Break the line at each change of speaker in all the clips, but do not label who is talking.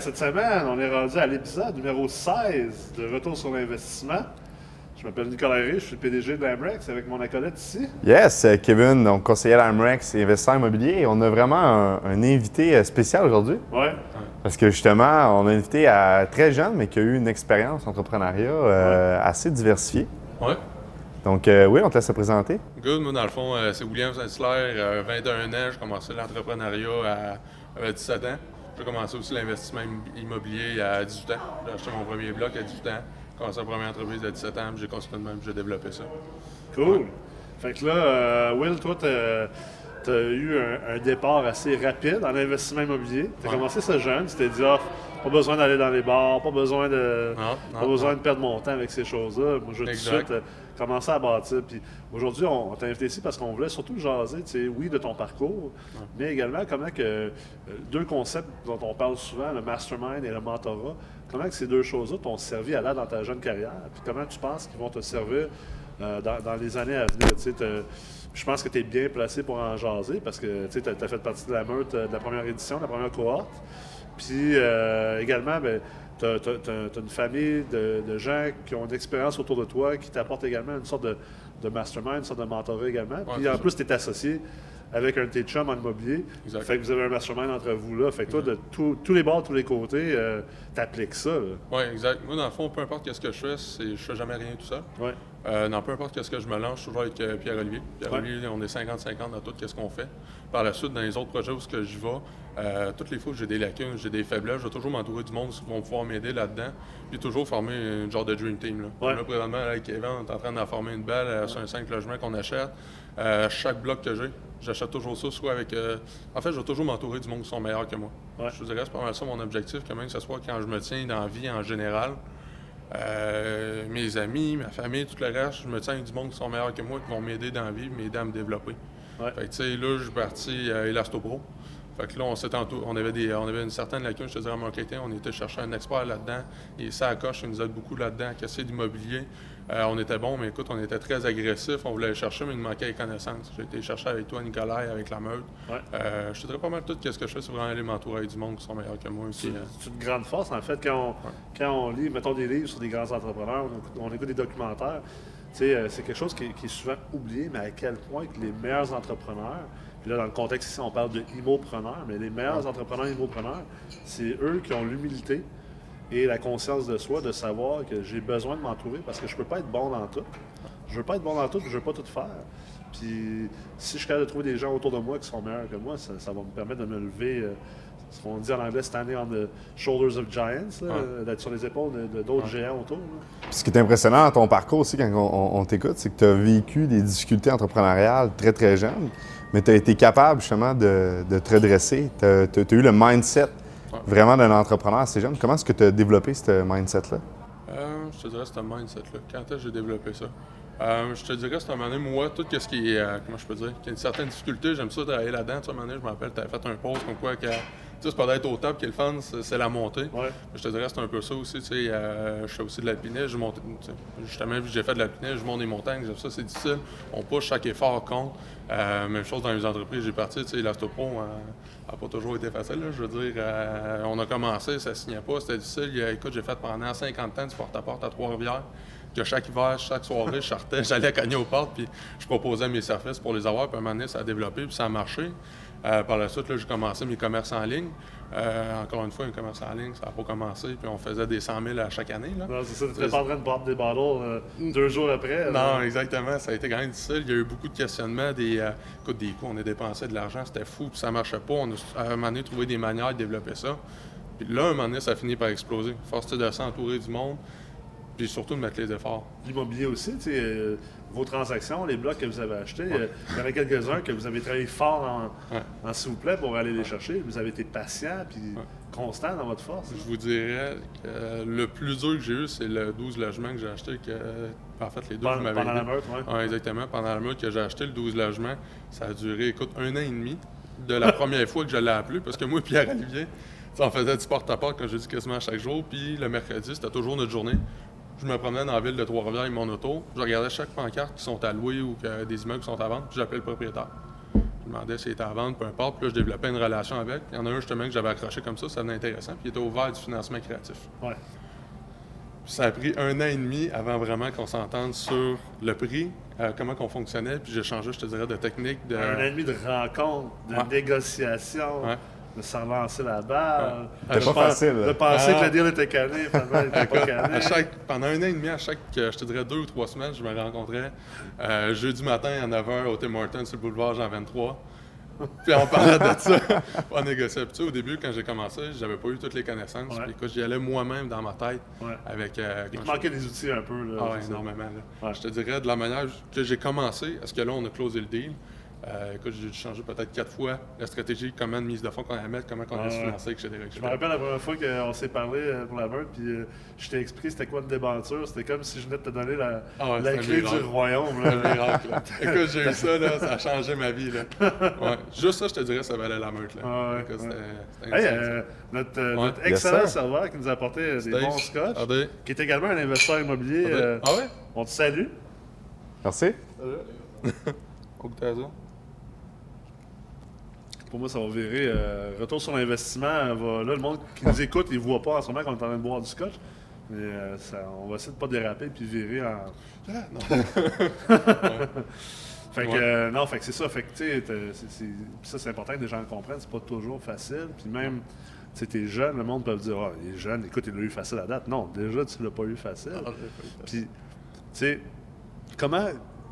Cette semaine, on est rendu à l'épisode numéro 16 de Retour sur l'investissement. Je m'appelle Nicolas Ré, je suis le PDG de l'Amrex avec mon acolyte ici.
Yes, euh, Kevin, donc conseiller à l'Amrex et investisseur immobilier. On a vraiment un, un invité euh, spécial aujourd'hui
Ouais.
parce que justement, on a un invité à très jeune, mais qui a eu une expérience entrepreneuriat euh, assez diversifiée.
Ouais.
Donc, euh, oui, on te laisse te présenter.
Good. Moi, dans le fond, euh, c'est William Saint-Hilaire, euh, 21 ans. J'ai commencé l'entrepreneuriat à, à 17 ans. J'ai commencé aussi l'investissement im- immobilier à 18 ans. J'ai acheté mon premier bloc à 18 ans. J'ai commencé ma première entreprise à 17 ans. J'ai continué de même, j'ai développé ça.
Cool. Fait que là, euh, Will, toi, tu as eu un, un départ assez rapide en investissement immobilier. Tu as
Ouais.
commencé ça jeune, tu t'es dit, ah, pas besoin d'aller dans les bars, pas besoin de,
Non,
pas besoin
non.
de perdre mon temps avec ces choses-là. Moi, je veux tout de
Exact.
suite commencer à bâtir. Puis aujourd'hui, on, t'a invité ici parce qu'on voulait surtout jaser, tu sais, oui, de ton parcours, mais également comment que euh, deux concepts dont on parle souvent, le mastermind et le mentorat, comment que ces deux choses-là t'ont servi à là dans ta jeune carrière, puis comment tu penses qu'ils vont te servir euh, dans, dans les années à venir. tu sais, je pense que tu es bien placé pour en jaser parce que tu as, fait partie de la meute euh, de la première édition, de la première cohorte. Puis euh, également, tu as, une famille de, de gens qui ont une expérience autour de toi, qui t'apportent également une sorte de, de mastermind, une sorte de mentorat également. Puis en plus, tu es associé avec un de tes chums en immobilier.
Exact.
Fait que vous avez un mastermind entre vous là. Fait que toi, de tous- tous les bords, tous les côtés, euh, t'appliques ça.
Oui, exact. Moi, dans le fond, peu importe qu'est-ce que je fais, c'est, je fais jamais rien tout seul.
Ouais.
Euh, non, peu importe qu'est-ce que je me lance, je suis toujours avec euh, Pierre-Olivier. Pierre-Olivier, on est 50-50 dans tout ce qu'on fait. Par la suite, dans les autres projets où ce je vais, euh, toutes les fois que j'ai des lacunes, j'ai des faiblesses, je vais toujours m'entourer du monde qui vont pouvoir m'aider là-dedans. Puis toujours former un genre de dream team. Là,
Ouais.
Là, présentement, avec Kevin, on est en train d'en former une belle euh, sur un 5 logements qu'on achète. Euh, chaque bloc que j'ai, j'achète toujours ça, soit avec. euh, En fait, je vais toujours m'entourer du monde qui sont meilleurs que moi.
Ouais.
Je te dirais, c'est pas mal ça mon objectif, que même que ce soit quand je me tiens dans la vie en général. Euh, mes amis, ma famille, tout le reste, je me tiens avec du monde qui sont meilleurs que moi, qui vont m'aider dans la vie, m'aider à me développer.
Ouais.
Fait que, tu sais, là, je suis parti à Elastopro. Fait que là, on s'est entou- on avait, des, on avait une certaine lacune, je te dirais, en marketing. On était chercher un expert là-dedans. Et ça à coche, il nous aide beaucoup là-dedans, casser d'immobilier. Euh, on était bon, mais écoute, on était très agressif. On voulait le chercher, mais il nous manquait les connaissances. J'ai été chercher avec toi, Nicolas, avec la meute.
Ouais.
Euh, je te dirais pas mal tout ce que je fais, c'est vraiment aller m'entourer avec du monde qui sont meilleurs que moi.
C'est
euh,
c'est une grande force, en fait, quand on, quand on lit, mettons, des livres sur des grands entrepreneurs, on écoute, on écoute des documentaires, euh, c'est quelque chose qui, est- qui est souvent oublié, mais à quel point que les meilleurs entrepreneurs, puis là, dans le contexte ici, on parle de immopreneurs, mais les meilleurs entrepreneurs immopreneurs, c'est eux qui ont l'humilité et la conscience de soi de savoir que j'ai besoin de m'entourer parce que je peux pas être bon dans tout. Je veux pas être bon dans tout, puis je veux pas tout faire. Puis si je suis capable de trouver des gens autour de moi qui sont meilleurs que moi, ça, ça va me permettre de me lever, euh, ce qu'on dit en anglais, standing on the shoulders of giants, là,
Ouais.
euh, d'être sur les épaules de- de d'autres géants autour.
Puis ce qui est impressionnant dans ton parcours aussi, quand on, on- on t'écoute, c'est que tu as vécu des difficultés entrepreneuriales très, très jeune, mais tu as été capable justement de, de te redresser. Tu as, eu le mindset. Vraiment d'un entrepreneur assez jeune. Comment est-ce que tu as développé ce mindset-là?
Euh, je te dirais c'est un mindset-là. Quand est-ce que j'ai développé ça? Euh, je te dirais, c'est un moment donné, moi, tout ce qui est, euh, comment je peux dire, qui a une certaine difficulté, j'aime ça travailler là-dedans. Tu sais, un moment donné, je me rappelle, tu avais fait un post comme quoi que, tu sais, c'est pas d'être au top qui est le fun, c'est la montée.
Ouais.
Je te dirais, c'est un peu ça aussi, tu sais, euh, je fais aussi de l'alpinisme, je monte, tu sais, justement, vu que j'ai fait de l'alpinisme, je monte des montagnes, j'aime ça, c'est difficile. On pousse chaque effort compte. Euh, même chose dans les entreprises, j'ai parti, tu sais, l'Astopro n'a pas toujours été facile, là, je veux dire, euh, on a commencé, ça signait pas, c'était difficile. A- Écoute, j'ai fait pendant 50 ans du porte-à-porte à Trois-Rivières, que chaque hiver, chaque soirée, je sortais, j'allais cogner aux portes, puis je proposais mes services pour les avoir, puis à un moment donné, ça a développé, puis ça a marché. Euh, par la suite, là, j'ai commencé mes commerces en ligne. Euh, encore une fois, un commerce en ligne, ça n'a pas commencé, puis on faisait des 100 000 à chaque année. Là.
Non, c'est ça, tu n'étais pas en train de boire des bottles euh, deux jours après. là.
Non, exactement. Ça a été quand même difficile. Il y a eu beaucoup de questionnements. Des, euh, écoute, des coûts, on a dépensé de l'argent, c'était fou, puis ça marchait pas. On a à un moment donné trouvé des manières de développer ça. Puis là, à un moment donné, ça a fini par exploser. Force de s'entourer du monde, puis surtout de mettre les efforts.
L'immobilier aussi, tu sais, vos transactions, les blocs que vous avez achetés, euh, il y en a quelques-uns que vous avez travaillé fort en,
Ouais.
s'il vous plaît pour aller les chercher. Vous avez été patient puis constant dans votre force.
Je vous dirais que le plus dur que j'ai eu, c'est le 12 logements que j'ai acheté. Que, en fait, les deux, m'avez
pendant la ouais.
Ouais, exactement. Pendant la meute que j'ai acheté, le 12 logements, ça a duré, écoute, un an et demi de la première fois que je l'ai appelé. Parce que moi et Pierre-Olivier, on faisait du porte-à-porte, comme je dis quasiment chaque jour. Puis le mercredi, c'était toujours notre journée. Je me promenais dans la ville de Trois-Rivières avec mon auto. Je regardais chaque pancarte qui sont à louer ou que des immeubles qui sont à vendre. Puis j'appelais le propriétaire. Je demandais s'il était à vendre, peu importe. Puis là, je développais une relation avec. Il y en a un justement que j'avais accroché comme ça, ça devenait intéressant. Puis il était ouvert du financement créatif.
Ouais.
Puis ça a pris un an et demi avant vraiment qu'on s'entende sur le prix, euh, comment qu'on fonctionnait. Puis j'ai changé, je te dirais, de technique. De...
Un an et demi de rencontre, de
Ouais.
négociation,
Ouais.
De s'en lancer la balle.
Ouais.
De
pas facile,
penser
Ah.
que le deal était canné, finalement, il était pas canné.
À chaque, pendant un an et demi, à chaque, euh, je te dirais, deux ou trois semaines, je me rencontrais euh, jeudi matin à 9h au Tim Hortons sur le boulevard Jean 23. Puis on parlait de ça, on négociait. Puis tu sais, au début, quand j'ai commencé, j'avais pas eu toutes les connaissances.
Ouais.
Puis écoute, j'y allais moi-même dans ma tête
Ouais.
avec... euh,
Il te
je-
manquait des outils un peu. Là,
Ah énormément. là.
Ouais.
Je te dirais, de la manière que j'ai commencé, est-ce que là, on a closé le deal? Euh, écoute, j'ai dû changer peut-être quatre fois la stratégie, comment de mise de fonds qu'on allait mettre, comment on allait
Ah
se financer, etc. etc.
Je me rappelle la première fois qu'on s'est parlé euh, pour la meute, puis euh, je t'ai expliqué c'était quoi une débenture. C'était comme si je venais de te donner la,
Ah ouais,
la clé du royaume.
C'est
là.
un miracle, là. Écoute, j'ai eu ça, là, ça a changé ma vie. Là. Ouais. Juste ça, je te dirais, ça valait la meute. Là.
Ah ouais,
Écoute,
ouais.
c'était- c'était
Hey,
insane,
euh, notre, euh,
Ouais.
notre
Yes,
excellent serveur qui nous a apporté des bons scotch, qui est également un investisseur immobilier. Euh,
Ah ouais?
on te salue.
Merci.
Ça.
Pour moi, ça va virer. euh, retour sur l'investissement. là, le monde qui nous écoute, il ne voit pas en ce moment qu'on est en train de boire du scotch. Mais euh, ça- on va essayer de ne pas déraper puis virer en.
Ah, non.
Fait que,
Ouais.
euh, non, fait que c'est ça. Fait que, tu sais, ça, c'est important que les gens le comprennent. C'est pas toujours facile. Puis même, tu sais, t'es jeune, le monde peut dire, ah, il est jeune, écoute, il l'a eu facile à date. Non, déjà, tu l'as pas eu facile.
Ah.
Puis, tu sais, comment,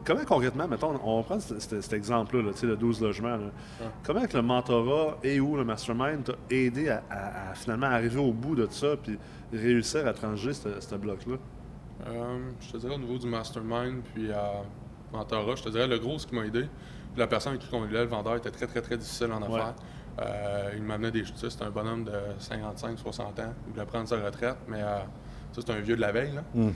comment concrètement, mettons, on prend cet, cet- cet exemple-là, là, tu sais, le 12 logements, là. comment que le mentorat et ou le mastermind t'a aidé à, à- à finalement arriver au bout de ça puis réussir à trancher ce bloc-là?
Euh, je te dirais au niveau du mastermind, puis à mentorat, je te dirais le gros, ce qui m'a aidé, puis la personne avec qui on est le vendeur, était très, très, très difficile en affaires. Euh, il m'amenait des tu sais, c'était un bonhomme de 55-60 ans. Il voulait prendre sa retraite, mais euh, ça, c'est un vieux de la veille. Là.
Mm.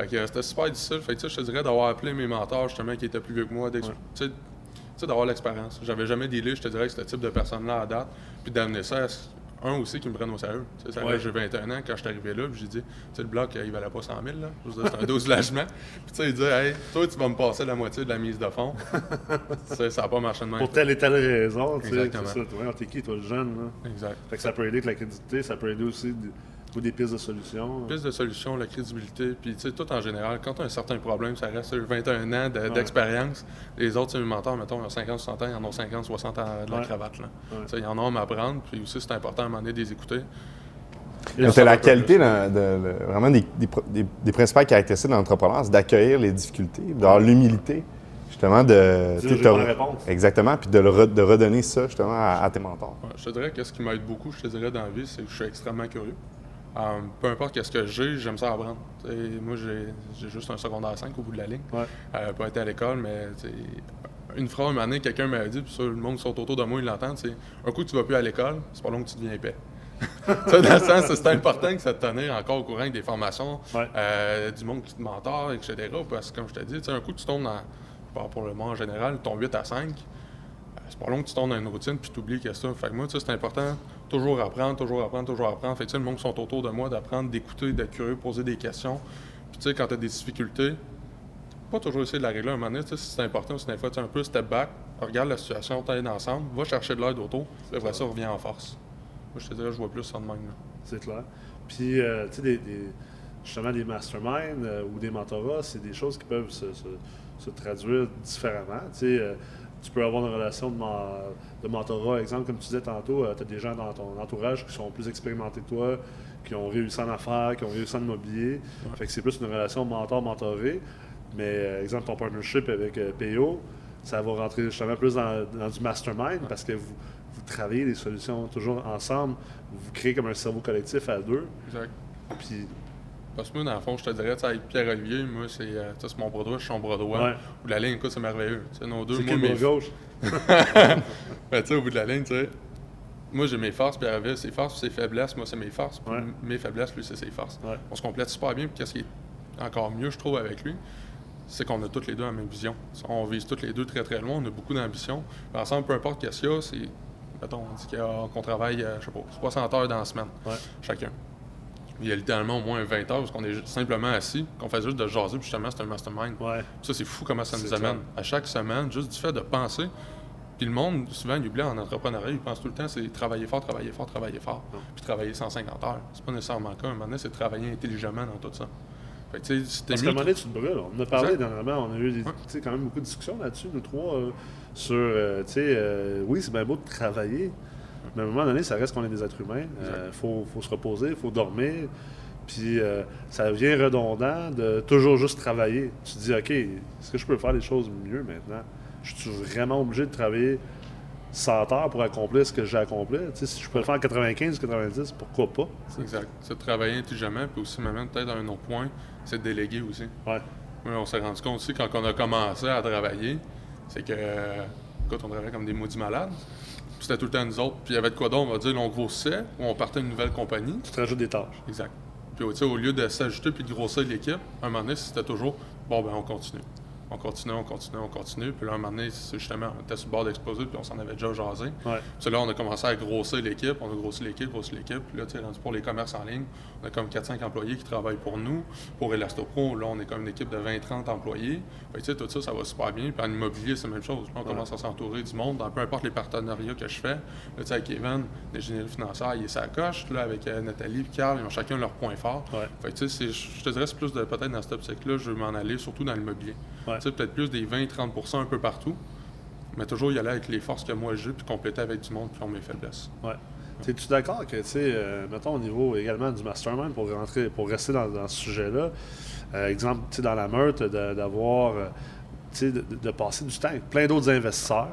Fait que euh, c'était super difficile. Fait que, je te dirais d'avoir appelé mes mentors, justement, qui étaient plus vieux que moi,
Ouais.
tu sais, d'avoir l'expérience. J'avais jamais dealé, je te dirais, avec ce type de personne-là à date. Puis d'amener ça à un aussi qui me prenne au sérieux. Ça
Ouais.
J'ai 21 ans quand je suis arrivé là, puis j'ai dit, tu sais, le bloc, euh, il valait pas 100 000, là. C'est un 12 logements. Puis tu sais, il dit, hey, toi, tu vas me passer la moitié de la mise de sais, ça n'a pas marché de même.
Pour telle et telle raison, tu sais,
Exactement.
Toi, t'es qui, toi, le jeune, là?
Exact.
Fait que ça peut aider avec la crédibilité, ça peut aider aussi des, ou des pistes de solutions.
Plus de solutions, la crédibilité, puis tu sais, tout en général, quand tu as un certain problème, ça reste sur 21 ans de- d'expérience. Les autres, c'est mes mentors, mettons, ils ont 50, 60 ans, ils en ont 50, 60 ans de la
Ouais.
cravate. Là.
Ouais.
Ils en ont à m'apprendre, puis aussi, c'est important à un moment donné de les écouter.
C'est la qualité, de, vraiment des, des pro- des- des principales caractéristiques de l'entrepreneur, c'est d'accueillir les difficultés, d'avoir l'humilité, justement, de. Te-
pas la réponse.
Exactement, puis de, le re- de redonner ça, justement, à, à tes mentors.
Ouais, je te dirais que ce qui m'aide beaucoup, je te dirais, dans la vie, c'est que je suis extrêmement curieux. Euh, peu importe qu'est-ce que j'ai, j'aime ça apprendre. Tu sais, moi, j'ai juste un secondaire 5 au bout de la ligne.
Ouais.
Euh, pas été à l'école, mais une fois, un moment donné, quelqu'un m'a dit, puis ça, le monde qui sont autour de moi, ils l'entendent, c'est un coup, tu vas plus à l'école, c'est pas long que tu deviens épais. Dans le sens, c'est important que ça te tenir encore au courant des formations,
Ouais.
euh, du monde qui te mentor, etc. Parce que, comme je te dis, un coup, tu tombes dans, je parle pour le monde en général, ton 8 à 5, euh, c'est pas long que tu tombes dans une routine puis tu oublies qu'il y a ça. Fait que moi, tu sais, c'est important, toujours apprendre, toujours apprendre, toujours apprendre. Fait que, le monde qui sont autour de moi, d'apprendre, d'écouter, d'être curieux, poser des questions. Puis, tu sais, quand tu as des difficultés, pas toujours essayer de la régler un moment donné, tu sais, si c'est important aussi, des fois, un peu step back, regarde la situation, t'aide ensemble, va chercher de l'aide autour, puis après ça, reviens en force. Moi, je te dirais, je vois plus ça de même.
C'est clair. Puis, euh, tu sais, des, des- justement, des masterminds euh, ou des mentorats, c'est des choses qui peuvent se, se- se traduire différemment. Tu sais, euh, tu peux avoir une relation de, men- de mentorat, exemple, comme tu disais tantôt, tu as des gens dans ton entourage qui sont plus expérimentés que toi, qui ont réussi en affaires, qui ont réussi en immobilier. Fait que c'est plus une relation mentor-mentoré. Mais, euh, exemple, ton partnership avec euh, PO, ça va rentrer justement plus dans, dans du mastermind parce que vous, vous travaillez des solutions toujours ensemble. Vous créez comme un cerveau collectif à deux.
Exact.
Puis,
Parce que moi, dans le fond, je te dirais, tu sais, avec Pierre-Olivier, moi, c'est euh, c'est mon bras droit, je suis son bras droit.
Ouais.
Ou la ligne, écoute, c'est merveilleux. Tu sais, nos deux, moi, mes
gauche?
Ben, tu sais, au bout de la ligne, tu sais, moi j'ai mes forces, puis Pierre ses forces, ses faiblesses, moi c'est mes forces, puis
Ouais.
mes faiblesses, lui c'est ses forces.
Ouais.
On se complète super bien, puis qu'est-ce qui est encore mieux, je trouve, avec lui, c'est qu'on a toutes les deux la même vision. On vise toutes les deux très très loin, on a beaucoup d'ambition. Puis ensemble, peu importe qu'est-ce qu'il y a, c'est, mettons, on dit qu'on travaille, euh, je sais pas, 60 heures dans la semaine, chacun. Il y a littéralement au moins 20 heures parce qu'on est simplement assis, qu'on fait juste de jaser, puis justement, c'est un mastermind.
Ouais.
Ça, c'est fou comment ça nous amène.
clair.
À chaque semaine, juste du fait de penser. Puis le monde, souvent, il oublie en entrepreneuriat, il pense tout le temps, c'est travailler fort, travailler fort, travailler fort, puis travailler 150 heures. C'est pas nécessairement le cas. Un moment donné, c'est travailler intelligemment dans tout ça.
Fait que, Parce qu'à un moment donné, tu te brûles. On en a parlé dernièrement, on a eu des, quand même beaucoup de discussions là-dessus, nous trois, euh, sur, euh, tu sais, euh, oui, c'est bien beau de travailler, mais à un moment donné, ça reste qu'on est des êtres humains. Il faut, faut, se reposer, il faut dormir. Puis ça devient redondant de toujours juste travailler. Tu te dis, OK, est-ce que je peux faire les choses mieux maintenant? Je suis vraiment obligé de travailler 100 heures pour accomplir ce que j'ai accompli. Tu sais, si je peux le faire en 95 ou 90, pourquoi pas?
Exact. C'est de travailler intelligemment, puis aussi, même peut-être à un autre point, c'est de déléguer aussi.
Ouais.
on s'est rendu compte aussi, quand on a commencé à travailler, c'est que, quand on travaillait comme des maudits malades, c'était tout le temps nous autres. Puis il y avait de quoi d'autre, on va dire, on grossissait ou on partait d'une nouvelle compagnie.
Tu te rajoutes des tâches.
Exact. Puis au lieu de s'ajouter puis de grossir l'équipe, à un moment donné, c'était toujours, bon, ben on continue on continue, on continue, on continue. Puis là, un moment donné, justement, on était sur le bord d'exploser, puis on s'en avait déjà jasé.
Ouais.
Puis là, on a commencé à grossir l'équipe, on a grossi l'équipe, grossi l'équipe. Puis là, tu sais, pour les commerces en ligne, on a comme 4-5 employés qui travaillent pour nous. Pour Elastopro, là, on est comme une équipe de 20-30 employés. Puis tu sais, tout ça, ça va super bien. Puis en immobilier, c'est la même chose. on commence à s'entourer du monde, dans peu importe les partenariats que je fais. Là, tu sais, avec Evan, l'ingénierie financière, il est sa coche. Là, avec euh, Nathalie et Carl, ils ont chacun leur point fort.
Fait
tu sais, je te dirais, c'est plus de peut-être dans cette optique-là, je veux m'en aller, surtout dans l'immobilier. Peut-être plus des 20-30% un peu partout, mais toujours y aller avec les forces que moi j'ai, puis compléter avec du monde qui ont mes faiblesses.
Ouais. Es-tu d'accord que, tu sais, euh, mettons au niveau également du mastermind, pour rentrer, pour rester dans, ce sujet-là, euh, exemple, tu sais, dans la meute, d'avoir, euh, tu sais, de, passer du temps avec plein d'autres investisseurs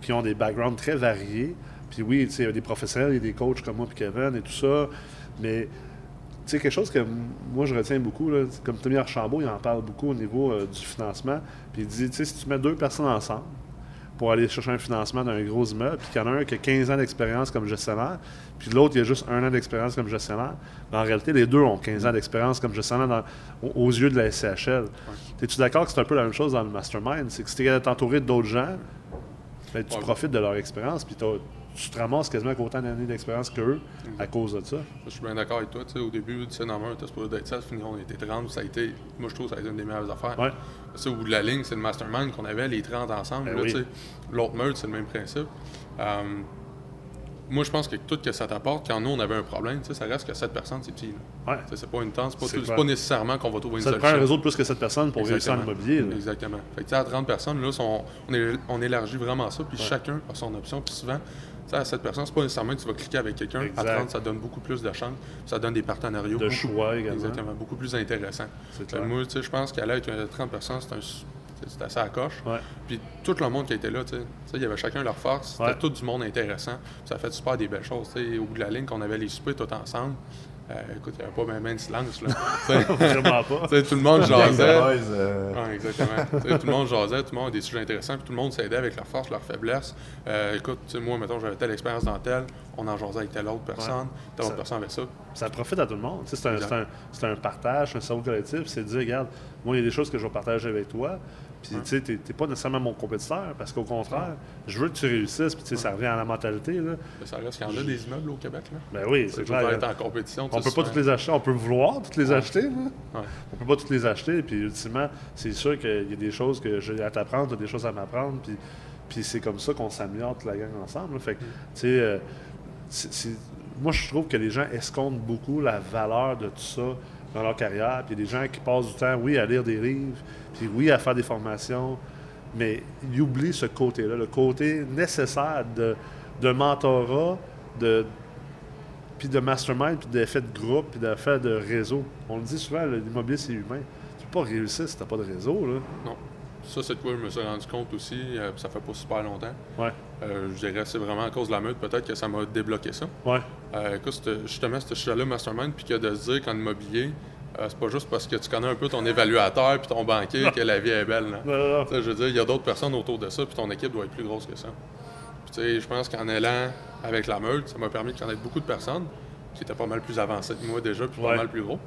qui ont des backgrounds très variés. Puis oui, tu sais, il y a des professionnels, il y a des coachs comme moi puis Kevin et tout ça, mais c'est quelque chose que moi je retiens beaucoup, là, comme Tommy Archambault, il en parle beaucoup au niveau euh, du financement. Puis il dit, tu sais, si tu mets deux personnes ensemble pour aller chercher un financement d'un gros immeuble, puis qu'il y en a un qui a 15 ans d'expérience comme gestionnaire, puis l'autre, il a juste un an d'expérience comme gestionnaire, ben, en réalité, les deux ont 15 ans d'expérience comme gestionnaire aux, yeux de la SCHL. Es-tu d'accord que c'est un peu la même chose dans le mastermind? C'est que si tu es entouré d'autres gens, ben, tu profites de leur expérience, puis tu te ramasses quasiment avec autant d'années d'expérience qu'eux à cause de ça.
Je suis bien d'accord avec toi. au début, tu sais, normalement, tu supposé d'être ça, fini, on était 30. Ça a été, moi, je trouve que ça a été une des meilleures affaires.
Ouais.
au bout de la ligne, c'est le mastermind qu'on avait, les 30 ensemble. Ben l'autre meute, c'est le même principe. Euh, moi, je pense que tout ce que ça t'apporte, quand nous, on avait un problème, ça reste que cette personne, c'est petit.
Ouais.
C'est pas une tente, c'est pas, pas, nécessairement qu'on va trouver une solution.
Ça prend un réseau de plus que cette personne pour réussir en immobilier.
Exactement. Fait que, à 30 personnes, là, on, élargit vraiment ça, puis chacun a son option. Puis souvent, à cette personne, c'est pas nécessairement que tu vas cliquer avec quelqu'un. À 30, ça donne beaucoup plus de chance. Ça donne des partenariats.
De choix également.
Exactement. Beaucoup plus intéressant. Moi, je pense qu'à l'aide de 30 personnes, c'est un c'était assez à coche. Puis tout le monde qui était là, il y avait chacun leur force. C'était tout du monde intéressant. Ça fait super des belles choses. Au bout de la ligne, qu'on avait les soupers tout ensemble. Euh, écoute, il n'y avait pas même, de silence. Là.
Vraiment pas.
tout le monde jasait. Euh. exactement. tout le monde jasait, tout le monde a des sujets intéressants, puis tout le monde s'aidait avec leur force, leur faiblesse. Euh, écoute, moi, mettons, j'avais telle expérience dans telle, on en jasait avec telle autre personne, telle autre personne avec ça.
Ça profite à tout le monde. C'est un, un, un, partage, un cerveau collectif. C'est de dire, regarde, moi, il y a des choses que je vais partager avec toi. Puis, tu sais, t'es pas nécessairement mon compétiteur, parce qu'au contraire, je veux que tu réussisses, puis, tu sais, ça revient à la mentalité, là.
ça reste qu'il y en a des immeubles au Québec, là.
Ben oui, c'est clair.
être en compétition,
On peut pas toutes les acheter, on peut vouloir toutes les acheter, là. On peut pas toutes les acheter, puis, ultimement, c'est sûr qu'il y a des choses que j'ai à t'apprendre, des choses à m'apprendre, puis, puis c'est comme ça qu'on s'améliore toute la gang ensemble, Fait que, tu sais, euh, moi, je trouve que les gens escomptent beaucoup la valeur de tout ça dans leur carrière. Puis il y a des gens qui passent du temps, oui, à lire des livres, puis oui, à faire des formations, mais ils oublient ce côté-là, le côté nécessaire de, de mentorat, de, puis de mastermind, puis d'effet de groupe, puis d'effet de réseau. On le dit souvent, l'immobilier, c'est humain. Tu peux pas réussir si tu n'as pas de réseau. Là.
Non. Ça, c'est de quoi je me suis rendu compte aussi. Euh, ça fait pas super longtemps.
Ouais.
Euh, je dirais c'est vraiment à cause de la meute, peut-être que ça m'a débloqué ça.
Ouais.
Euh, écoute, justement, ce sujet-là, Mastermind, puis que de se dire qu'en immobilier, c'est pas juste parce que tu connais un peu ton évaluateur puis ton banquier que la vie est belle. Je veux dire, il y a d'autres personnes autour de ça, puis ton équipe doit être plus grosse que ça. Puis, je pense qu'en allant avec la meute, ça m'a permis de connaître beaucoup de personnes qui étaient pas mal plus avancés que moi déjà, puis pas mal plus gros.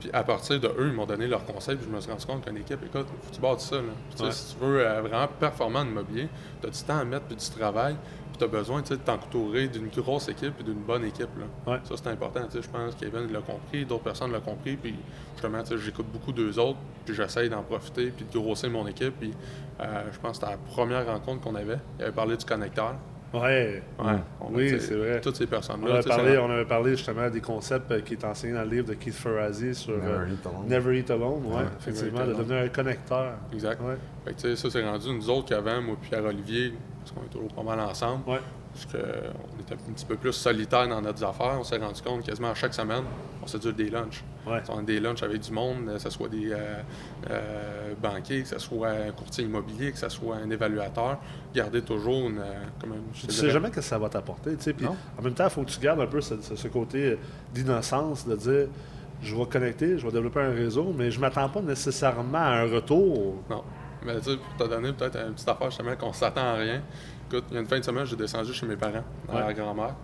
Puis à partir de eux, ils m'ont donné leurs conseils, puis je me suis rendu compte qu'une équipe, écoute, faut que tu bâtis ça. Là. Si tu veux euh, vraiment performer en immobilier, tu as du temps à mettre, puis du travail. Puis tu as besoin de t'entourer d'une grosse équipe et d'une bonne équipe. Là. Ça, c'est important. tu sais. Je pense que Kevin l'a compris, d'autres personnes l'ont compris. Puis justement, j'écoute beaucoup d'eux autres, puis j'essaye d'en profiter, puis de grossir mon équipe. Puis euh, je pense que c'était la première rencontre qu'on avait. Il avait parlé du connecteur.
Ouais.
Ouais. On
Oui, c'est vrai.
Toutes ces
On
personnes-là. ça-
on avait parlé justement des concepts euh, qui est enseigné dans le livre de Keith Ferrazzi sur
Never
euh,
Eat Alone.
Never Eat Alone. Ouais,
Ouais,
effectivement, de devenir un connecteur.
Exact.
Ouais.
Fait que, tu sais, ça, c'est rendu nous autres qu'avant, moi et Pierre-Olivier, parce qu'on est toujours pas mal ensemble,
Ouais.
parce qu'on était un petit peu plus solitaires dans notre affaires. On s'est rendu compte quasiment à chaque semaine, on s'est dit des lunchs.
Ouais.
On a des lunchs avec du monde, que ce soit des euh, euh, banquiers, que ce soit un courtier immobilier, que ce soit un évaluateur. Garder toujours une. euh, Comme je
Tu sais
dirais-
jamais ce que ça va t'apporter. en même temps, il faut que tu gardes un peu ce, côté d'innocence de dire je vais connecter, je vais développer un réseau, mais je m'attends pas nécessairement à un retour.
Non. Mais tu sais, pour te donner peut-être une petite affaire, justement, qu'on s'attend à rien. Écoute, il y a une fin de semaine, j'ai descendu chez mes parents, à
Ouais.
la grand-mère.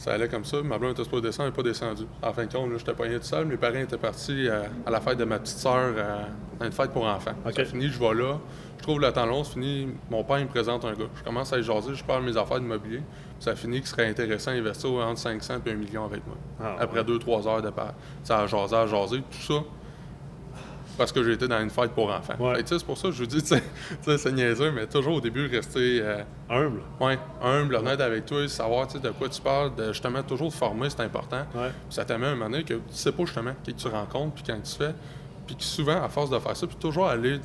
Ça allait comme ça. Ma blonde était supposée descendre, elle n'est pas descendue. En fin de compte, j'étais pogné tout seul. Mes parents étaient partis euh, à la fête de ma petite sœur, euh, à une fête pour enfants.
Ok.
Ça finit, je vais là. Je trouve le temps long, c'est fini. Mon père, il me présente un gars. Je commence à y jaser, je parle mes affaires d'immobilier. Ça finit qu'il serait intéressant d'investir entre 500 et 1 million avec moi.
Ah,
Après
ouais.
2-3 heures de part. Ça a jasé, à jaser, tout ça. Parce que j'ai été dans une fête pour enfants.
Ouais.
Fait c'est pour ça que je vous dis, c'est niaiseux, mais toujours au début, rester euh,
Humble.
ouais, humble, honnête avec toi, savoir de quoi tu parles, de justement toujours te former, c'est important.
Ouais.
Ça t'amène à un moment donné que tu sais pas justement qui tu rencontres, puis quand tu fais. Puis que souvent, à force de faire ça, puis toujours aller,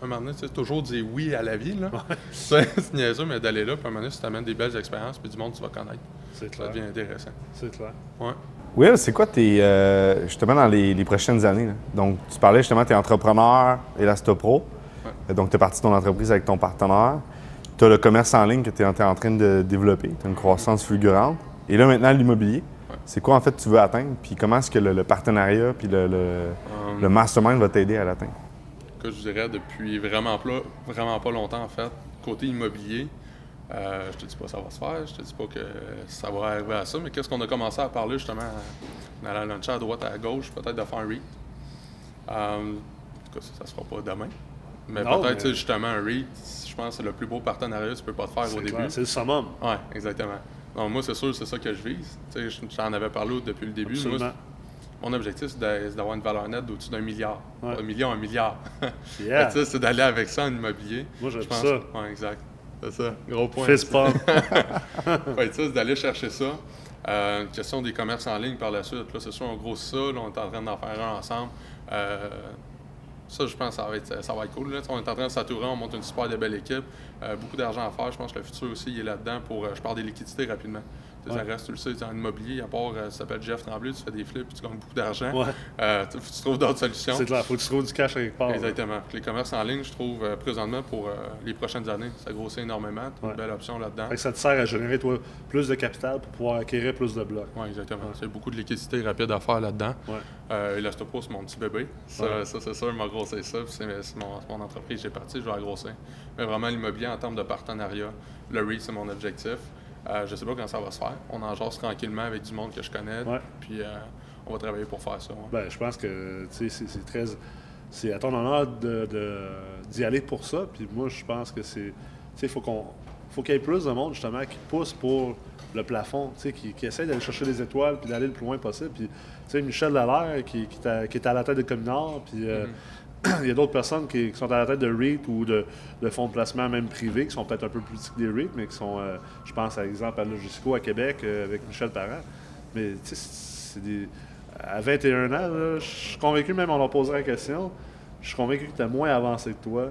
un moment donné, toujours dire oui à la vie, là. C'est niaiseux, mais d'aller là, puis à un moment donné, ça t'amène des belles expériences, puis du monde tu vas connaître.
C'est
Ça
clair.
devient intéressant.
C'est clair.
Ouais.
Will, c'est quoi tes. euh, justement, dans les, les prochaines années? là? Donc, tu parlais justement, tu es entrepreneur, Elastopro.
Ouais.
Donc, tu es parti de ton entreprise avec ton partenaire. Tu as le commerce en ligne que tu es, en train de développer. Tu as une croissance fulgurante. Et là, maintenant, l'immobilier. C'est quoi, en fait, tu veux atteindre? Puis comment est-ce que le, le partenariat puis le, le-
Um,
le mastermind va t'aider à l'atteindre?
que je dirais depuis vraiment pas, vraiment pas longtemps en fait. Côté immobilier, euh, je te dis pas que ça va se faire, je te dis pas que ça va arriver à ça, mais qu'est-ce qu'on a commencé à parler justement dans la lunch à droite à gauche, peut-être de faire un REIT. Euh, en tout cas, ça, ça se fera pas demain. Mais peut-être
mais-
justement un REIT, je pense que c'est le plus beau partenariat que tu peux pas te faire au début.
C'est le summum.
Oui, exactement. Donc moi, c'est sûr, c'est ça que je vise. J'en avais parlé depuis le début. Moi, mon objectif, c'est d'a- c'est d'avoir une valeur nette d'au-dessus d'un milliard.
Ouais.
Un million, un milliard.
Yeah.
C'est d'aller avec ça en immobilier.
Moi, j'aime
Je pense-
ça.
Ouais, exact. C'est ça. Gros point.
Fist pump.
C'est d'aller chercher ça. Euh, question des commerces en ligne par la suite. Là, c'est sûr, on grossit ça. Là, on est en train d'en faire un ensemble. Euh, ça, je pense que ça va être, ça va être cool. Là. On est en train de s'entourer, on monte une super de belle équipe. Euh, beaucoup d'argent à faire. Je pense que le futur aussi, il est là-dedans pour. euh, je parle des liquidités rapidement.
Ouais.
Ça reste, tu le sais, en immobilier, à part, euh, ça s'appelle Jeff Tremblay, tu fais des flips, tu gagnes beaucoup d'argent.
Ouais.
Euh, tu, tu trouves d'autres solutions.
C'est clair. Faut que tu trouves du cash quelque part.
Exactement. Les commerces en ligne, je trouve, euh, présentement, pour les prochaines années, ça grossit énormément. Tu as
Ouais.
une belle option là-dedans.
Ça te sert à générer, toi, plus de capital pour pouvoir acquérir plus de blocs.
Oui, exactement. C'est beaucoup de liquidité rapide à faire là-dedans.
Ouais.
Euh, Elastopo, c'est mon petit bébé. Ça, ça c'est sûr, m'a grossé ça. mon, c'est mon entreprise, j'ai parti, je vais la grossir. Mais vraiment, l'immobilier en termes de partenariat, le REIT, c'est mon objectif. Euh, je sais pas quand ça va se faire. On en jase tranquillement avec du monde que je connais.
Ouais.
Puis euh, on va travailler pour faire ça. ouais.
Ben, je pense que c'est c'est très. C'est à ton honneur de- de- d'y aller pour ça. Puis moi, je pense que c'est. Tu sais, il faut qu'on. faut qu'il y ait plus de monde, justement, qui pousse pour le plafond, tu sais, qui, qui essaie d'aller chercher les étoiles puis d'aller le plus loin possible. Puis, tu sais, Michel Dallaire, qui, qui, est à, qui est à la tête de Communard, puis euh, il y a d'autres personnes qui, qui sont à la tête de REIT ou de, de fonds de placement, même privés, qui sont peut-être un peu plus petits que des REIT, mais qui sont, euh, je pense, par exemple, à Logisco à Québec euh, avec Michel Parent. Mais, tu sais, c'est des. À 21 ans, là, je suis convaincu, même on leur poserait la question, je suis convaincu que tu es moins avancé que toi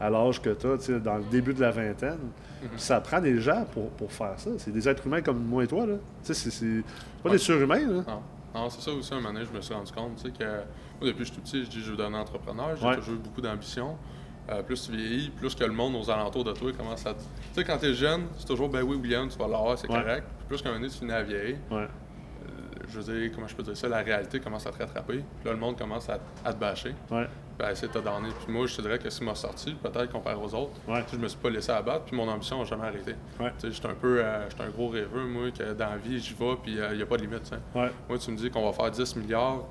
à l'âge que tu as, dans le début de la vingtaine. Puis Ça prend des gens pour, pour faire ça. C'est des êtres humains comme moi et toi. Là. Tu sais, c'est- pas
Ouais.
des surhumains. Là.
Non, non c'est ça aussi, un moment donné, je me suis rendu compte, tu sais, que moi, depuis que je suis tout petit, je dis que je veux devenir entrepreneur, j'ai
Ouais.
toujours eu beaucoup d'ambition. Euh, plus tu vieillis, plus que le monde aux alentours de toi commence à... te- Tu sais, quand t'es jeune, c'est toujours, ben oui, William, tu vas l'avoir, c'est
Ouais.
correct. Puis plus qu'un moment donné, tu finis à vieillir,
Ouais.
euh, je veux dire, comment je peux dire ça, la réalité commence à te rattraper. Puis là, le monde commence à, à te bâcher.
Ouais.
Ben, essayer de te donner. Puis moi, je te dirais que si m'a sorti, peut-être comparé aux autres,
Ouais.
je me suis pas laissé abattre, puis mon ambition n'a jamais arrêté.
Ouais.
Tu sais, j'étais un peu, euh, j'étais un gros rêveur, moi, que dans la vie, j'y vais, puis il n'y a pas de limite. Moi, tu me dis qu'on va faire 10 milliards,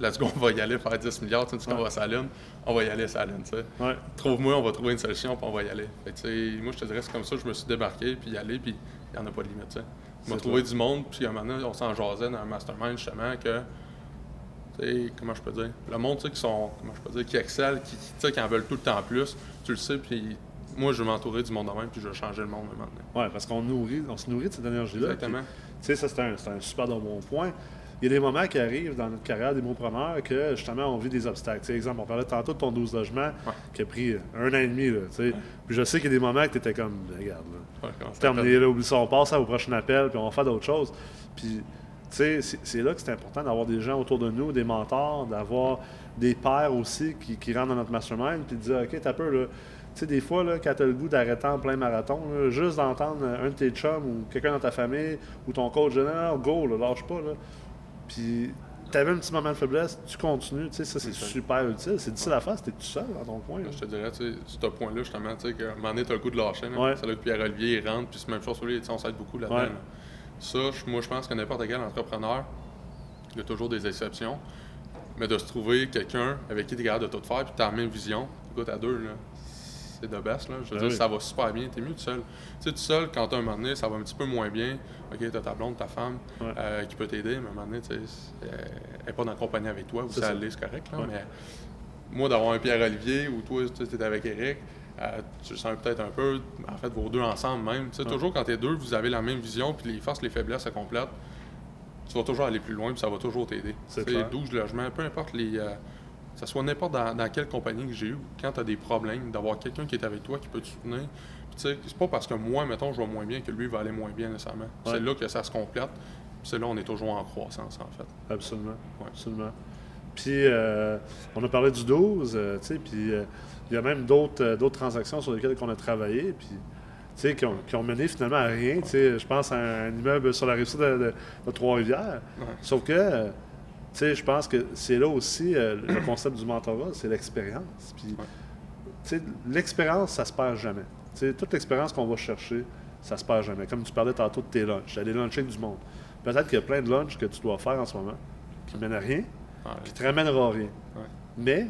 let's go, on va y aller faire 10 milliards. Tu sais, qu'on va à Lune, on va y aller à Lune, tu sais.
Ouais.
Trouve-moi, on va trouver une solution, puis on va y aller. Fait que, tu sais, moi, je te dirais, c'est comme ça que je me suis débarqué, puis y aller, puis il n'y en a pas de limite, tu sais. On m'a trouvé du monde, puis à un moment donné, on s'en jasait dans un mastermind, justement, que, tu sais, comment je peux dire, le monde, tu sais, qui sont, comment je peux dire, qui excellent, qui, tu sais, qui en veulent tout le temps plus, tu le sais, puis moi, je vais m'entourer du monde de même, puis je vais changer le monde moment donné.
Ouais, parce qu'on nourrit, on se nourrit de cette énergie-là.
Exactement.
Tu sais, ça, c'est un, un super de bon point. Il y a des moments qui arrivent dans notre carrière des preneurs que, justement, on vit des obstacles. Tu sais, exemple, on parlait tantôt de ton 12 logements qui a pris un an et demi, là. Puis je sais qu'il y a des moments que tu étais comme, regarde, là,
Ouais,
terminé, là, oublie ça, on passe au prochain appel, puis on va faire d'autres choses. Puis, c'est- là que c'est important d'avoir des gens autour de nous, des mentors, d'avoir des pairs aussi qui, qui rentrent dans notre mastermind, puis de dire, OK, t'as peur, là. Tu sais, des fois, là, quand tu as le goût d'arrêter en plein marathon, là, juste d'entendre un de tes chums ou quelqu'un dans ta famille ou ton coach non, non, go, là, lâche pas, là. Puis, tu avais un petit moment de faiblesse, tu continues, tu sais, ça, c'est super utile. C'est difficile à faire, c'était tout seul dans ton coin. là.
Je te dirais, tu sais, sur ce point-là, justement, tu sais, qu'à un moment donné, t'as le goût de lâcher. là.
Ouais.
C'est là que Pierre-Olivier il rentre, puis c'est même chose sur lui, tu sais, on s'aide beaucoup là-dedans.
Ouais.
là. Ça, moi, je pense que n'importe quel entrepreneur, il y a toujours des exceptions, mais de se trouver quelqu'un avec qui tu es capable de tout faire, puis tu as la même vision, écoute, à deux, là, de best. Là. Je veux
Ah
dire,
oui.
ça va super bien, t'es mieux tout seul. Tu sais, tout seul, quand t'as un moment donné, ça va un petit peu moins bien. OK, t'as ta blonde, ta femme
Ouais.
euh, qui peut t'aider, mais à un moment donné, tu sais, elle n'est pas dans la compagnie avec toi, ou ça l'est, c'est correct. Là,
Ouais.
Mais moi, d'avoir un Pierre-Olivier ou toi, tu es avec Eric, euh, tu le sens peut-être un peu, en fait, vos deux ensemble même. Tu sais,
Ouais.
toujours quand t'es deux, vous avez la même vision, puis les forces, les faiblesses se complètent, tu vas toujours aller plus loin, puis ça va toujours t'aider.
C'est
Tu sais,
clair.
12 logements, peu importe les. euh, que ce soit n'importe dans, dans quelle compagnie que j'ai eu, quand tu as des problèmes, d'avoir quelqu'un qui est avec toi, qui peut te soutenir. C'est pas parce que moi, mettons, je vais moins bien que lui va aller moins bien nécessairement.
Ouais.
C'est là que ça se complète. C'est là on est toujours en croissance, en fait.
Absolument.
Ouais.
Absolument. Puis, euh, on a parlé du 12, euh, tu sais, puis euh, il y a même d'autres d'autres transactions sur lesquelles on a travaillé, puis, tu sais, qui ont, qui ont mené finalement à rien. Tu sais, je pense à un, immeuble sur la rive sud de, de- de Trois-Rivières.
Ouais.
Sauf que, sais, je pense que c'est là aussi euh, le concept du mentorat, c'est l'expérience. Puis,
Ouais.
tu sais, l'expérience, ça se perd jamais. Tu sais, toute l'expérience qu'on va chercher, ça se perd jamais. Comme tu parlais tantôt de tes lunchs, d'aller luncher du monde. Peut-être qu'il y a plein de lunchs que tu dois faire en ce moment qui mènent à rien,
Ouais.
qui te ramènera rien.
Ouais.
Mais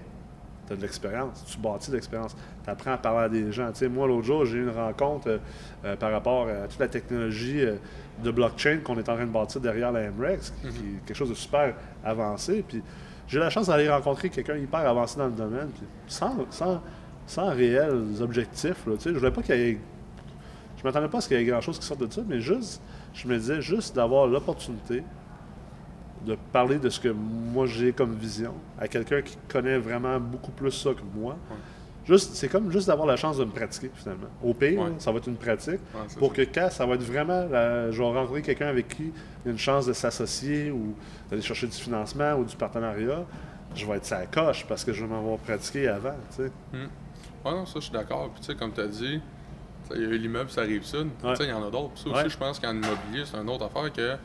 tu as de l'expérience, tu bâtis de l'expérience. Tu apprends à parler à des gens. Tu sais, moi, l'autre jour, j'ai eu une rencontre euh, euh, par rapport à toute la technologie euh, de blockchain qu'on est en train de bâtir derrière la MREX, qui, qui est quelque chose de super avancé. Puis j'ai la chance d'aller rencontrer quelqu'un hyper avancé dans le domaine, puis sans, sans, sans réels objectifs. Là, tu sais, je voulais pas qu'il y ait. Je m'attendais pas à ce qu'il y ait grand-chose qui sorte de ça, mais juste, je me disais, juste d'avoir l'opportunité de parler de ce que moi j'ai comme vision à quelqu'un qui connaît vraiment beaucoup plus ça que moi.
Ouais.
Juste, c'est comme juste d'avoir la chance de me pratiquer finalement. Au pire,
Ouais.
ça va être une pratique.
Ouais,
pour
ça.
que quand ça va être vraiment, la- je vais rencontrer quelqu'un avec qui il y a une chance de s'associer ou d'aller chercher du financement ou du partenariat, je vais être sa coche parce que je vais m'avoir pratiqué avant. Tu sais.
Ouais, non, ça, je suis d'accord. Puis, tu sais, comme tu as dit, il y a eu l'immeuble, ça arrive sud.
Ouais.
Tu sais, il y en a d'autres. Ça aussi, je pense qu'en immobilier, c'est une autre affaire que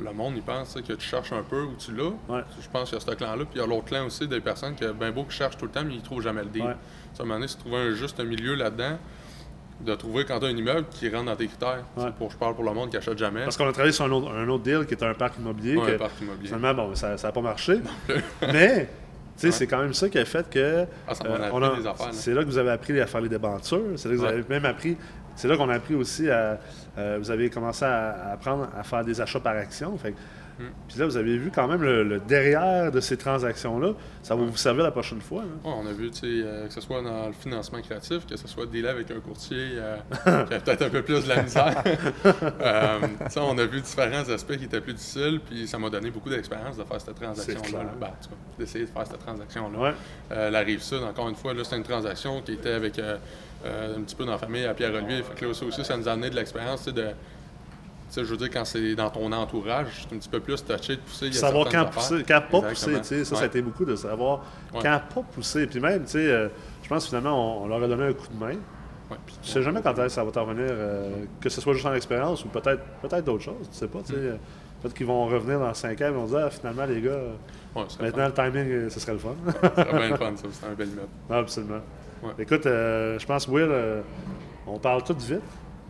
le monde, il pense que tu cherches un peu où tu l'as.
Ouais.
Je pense qu'il y a ce clan-là. Puis il y a l'autre clan aussi, des personnes qui, ben beau, qui cherchent tout le temps, mais ils ne trouvent jamais le deal.
Ouais.
Sais, À un moment donné, c'est de trouver un juste milieu là-dedans, de trouver quand tu as un immeuble qui rentre dans tes critères.
Ouais.
Pour, je parle pour le monde qui achète jamais.
Parce qu'on a travaillé sur un autre, un autre deal qui était un parc immobilier. Que
un parc immobilier.
Finalement, bon, ça n'a pas marché. Mais,
Ouais.
c'est quand même ça qui a fait que. euh,
Ah, ça là.
C'est là que vous avez appris à faire les débentures. C'est là que vous
Ouais.
avez même appris. C'est là qu'on a appris aussi à. euh, vous avez commencé à, apprendre à faire des achats par action.
Hmm.
Puis là, vous avez vu quand même le, le derrière de ces transactions-là. Ça va vous servir la prochaine fois.
Ouais, on a vu, tu sais, euh, que ce soit dans le financement créatif, que ce soit dealer avec un courtier euh, qui a peut-être un peu plus de la misère. Euh, on a vu différents aspects qui étaient plus difficiles, puis ça m'a donné beaucoup d'expérience de faire cette transaction-là. là. Ben, en tout cas, d'essayer de faire cette transaction-là.
Ouais.
Euh, la rive sud, encore une fois, là, c'était une transaction qui était avec euh, un petit peu dans la famille à Pierre-Olivier. Fait que là, ça aussi, ça nous a amené de l'expérience, tu sais, de. Sais, je veux dire, quand c'est dans ton entourage, c'est un petit peu plus touché de pousser. il y a
savoir quand pousser, quand pas
Exactement.
pousser, tu sais, ça, ça a été beaucoup de savoir
Ouais.
quand pas pousser. Puis même, tu sais, euh, je pense finalement, on, on leur a donné un coup de main.
Ouais.
Tu sais jamais quand ça va t'en revenir, euh, que ce soit juste en expérience ou peut-être peut-être d'autres choses, tu sais pas, tu sais.
Mm.
euh, Peut-être qu'ils vont revenir dans 5 ans et vont dire, ah, finalement, les gars, maintenant le timing, ce serait le fun.
Ça serait bien le fun, ça. C'est un bel immeuble.
non, absolument. Écoute, euh, je pense, Will, on parle tout vite.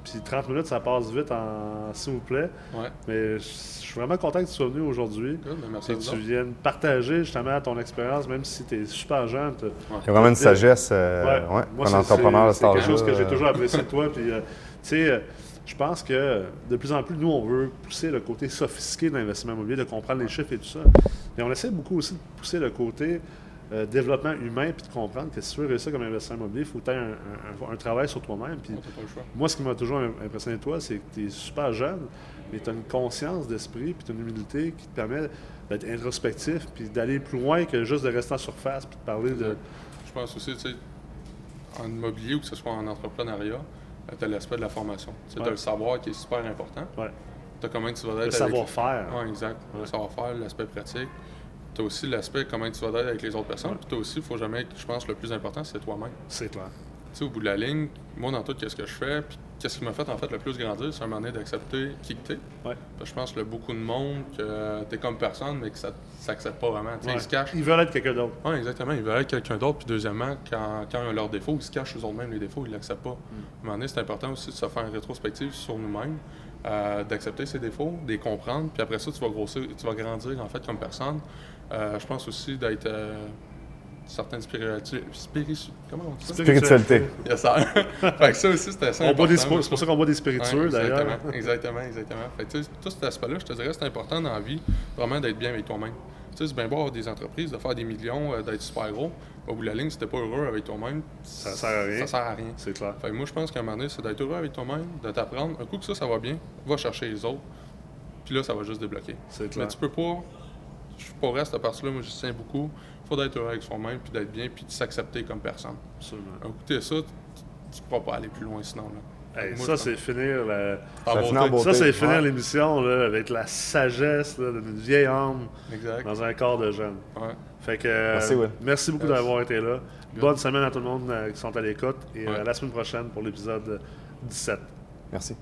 Puis 30 minutes, ça passe vite en s'il vous plaît.
Ouais.
Mais je suis vraiment content que tu sois venu aujourd'hui.
Ben,
Et
à
que tu viennes partager justement ton expérience, même si tu es super jeune. t'as-
Il y a vraiment une sagesse, euh,
Ouais.
ouais,
Moi,
un
c'est-
entrepreneur de
c'est- quelque chose que j'ai
euh,
toujours apprécié de toi. Puis, euh, tu sais, euh, je pense que de plus en plus, nous, on veut pousser le côté sophistiqué de l'investissement immobilier, de comprendre les chiffres et tout ça. Mais on essaie beaucoup aussi de pousser le côté euh, développement humain, puis de comprendre que si tu veux réussir comme investisseur immobilier, il faut que tu aies un, un- un travail sur toi-même. Puis
le
moi, ce qui m'a toujours im- impressionné de toi, c'est que tu es super jeune, mais tu as une conscience d'esprit, puis tu as une humilité qui te permet d'être introspectif, puis d'aller plus loin que juste de rester en surface, puis de parler de.
Je pense aussi, tu sais, en immobilier ou que ce soit en entrepreneuriat, tu as l'aspect de la formation. Tu
Ouais.
as le savoir qui est super important.
Ouais.
Tu as comment tu vas
Le
être avec-
savoir-faire.
Oui, exact.
Ouais.
Le savoir-faire, l'aspect pratique. Tu as aussi l'aspect comment tu vas être avec les autres personnes. Puis tu aussi, il faut jamais, je pense, le plus important, c'est toi-même.
C'est clair.
Tu sais, au bout de la ligne, moi, dans tout, qu'est-ce que je fais, puis qu'est-ce qui m'a fait, en fait, le plus grandir, c'est un moment donné d'accepter qui que t'es.
Ouais.
Parce que je pense a beaucoup de monde que t'es comme personne, mais que ça s'accepte pas vraiment. Tu sais,
Ouais.
Ils se cachent.
Ils veulent être quelqu'un d'autre.
Oui, exactement. Ils veulent être quelqu'un d'autre. Puis deuxièmement, quand, quand ils ont leurs défauts, ils se cachent eux mêmes les défauts, ils l'acceptent pas. À un moment donné, c'est important aussi de se faire une rétrospective sur nous-mêmes, euh, d'accepter ses défauts, de les comprendre. Puis après ça, tu vas grossir, tu vas grandir en fait comme personne. Euh, je pense aussi d'être euh, certaines spiritualités. Spiritu... Comment on dit ça?
Spiritualité.
Yes, sir. fait que ça aussi, c'était assez
On
important.
c'est pour ça qu'on boit des
Ouais,
spiritueux, d'ailleurs.
exactement, exactement, exactement. Fait que, tout cet aspect-là, je te dirais, c'est important dans la vie, vraiment d'être bien avec toi-même. Tu sais, c'est bien beau avoir des entreprises, de faire des millions, euh, d'être super gros. Au bout de la ligne, si t'es pas heureux avec toi-même,
Ça sert à rien.
Ça sert à rien.
C'est clair.
Fait que moi, je pense qu'à un moment donné, c'est d'être heureux avec toi-même, de t'apprendre. Un coup que ça, ça va bien, va chercher les autres. Puis là, ça va juste débloquer.
C'est
Mais
clair.
tu peux pas. Je suis pas reste à partir-là, moi, je tiens beaucoup. faut être heureux avec soi-même, puis d'être bien, puis de s'accepter comme personne.
Absolument.
T'es ça, tu, tu pourras pas aller plus loin sinon. Là.
Hey,
Moi,
ça, c'est finir la...
Ça
c'est finir
Ouais.
l'émission là, avec la sagesse là, d'une vieille âme
Exact.
dans un corps de jeune.
Ouais.
Fait que, euh, Merci, beaucoup
Yes.
d'avoir été là. Bonne semaine à tout le monde euh, qui sont à l'écoute et
Ouais.
euh, à la semaine prochaine pour l'épisode 17.
Merci.